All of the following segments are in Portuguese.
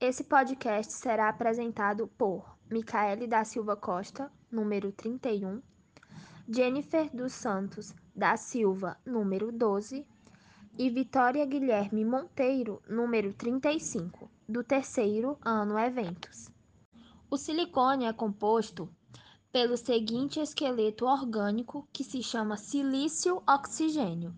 Esse podcast será apresentado por Micaele da Silva Costa, número 31, Jennifer dos Santos da Silva, número 12, e Vitória Guilherme Monteiro, número 35, do terceiro ano Eventos. O silicone é composto pelo seguinte esqueleto orgânico que se chama silício oxigênio.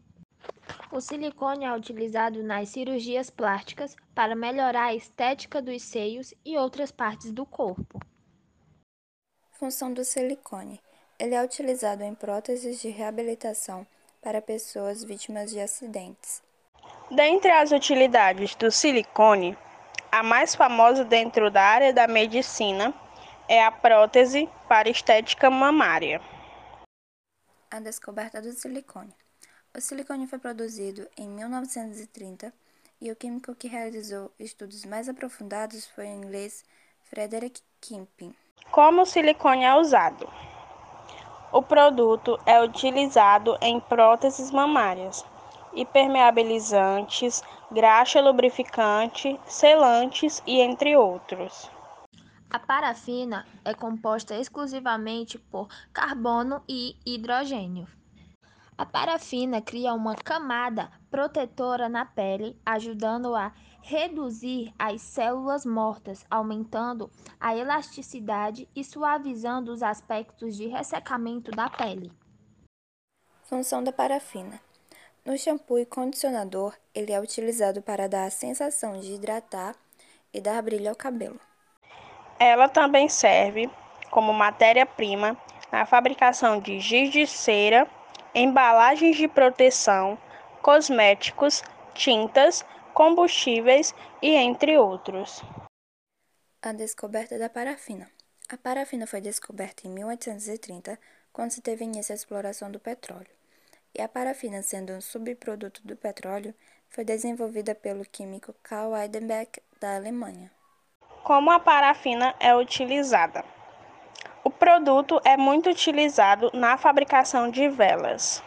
O silicone é utilizado nas cirurgias plásticas para melhorar a estética dos seios e outras partes do corpo. Função do silicone: ele é utilizado em próteses de reabilitação para pessoas vítimas de acidentes. Dentre as utilidades do silicone, a mais famosa dentro da área da medicina é a prótese para estética mamária. A descoberta do silicone. O silicone foi produzido em 1930 e o químico que realizou estudos mais aprofundados foi o inglês Frederick Kimping. Como o silicone é usado? O produto é utilizado em próteses mamárias, impermeabilizantes, graxa lubrificante, selantes e entre outros. A parafina é composta exclusivamente por carbono e hidrogênio. A parafina cria uma camada protetora na pele, ajudando a reduzir as células mortas, aumentando a elasticidade e suavizando os aspectos de ressecamento da pele. Função da parafina. No shampoo e condicionador, ele é utilizado para dar a sensação de hidratar e dar brilho ao cabelo. Ela também serve como matéria-prima na fabricação de giz de cera embalagens de proteção, cosméticos, tintas, combustíveis e entre outros. A descoberta da parafina. A parafina foi descoberta em 1830, quando se teve início a exploração do petróleo. E a parafina, sendo um subproduto do petróleo, foi desenvolvida pelo químico Karl Weidenbeck da Alemanha. Como a parafina é utilizada? Produto é muito utilizado na fabricação de velas.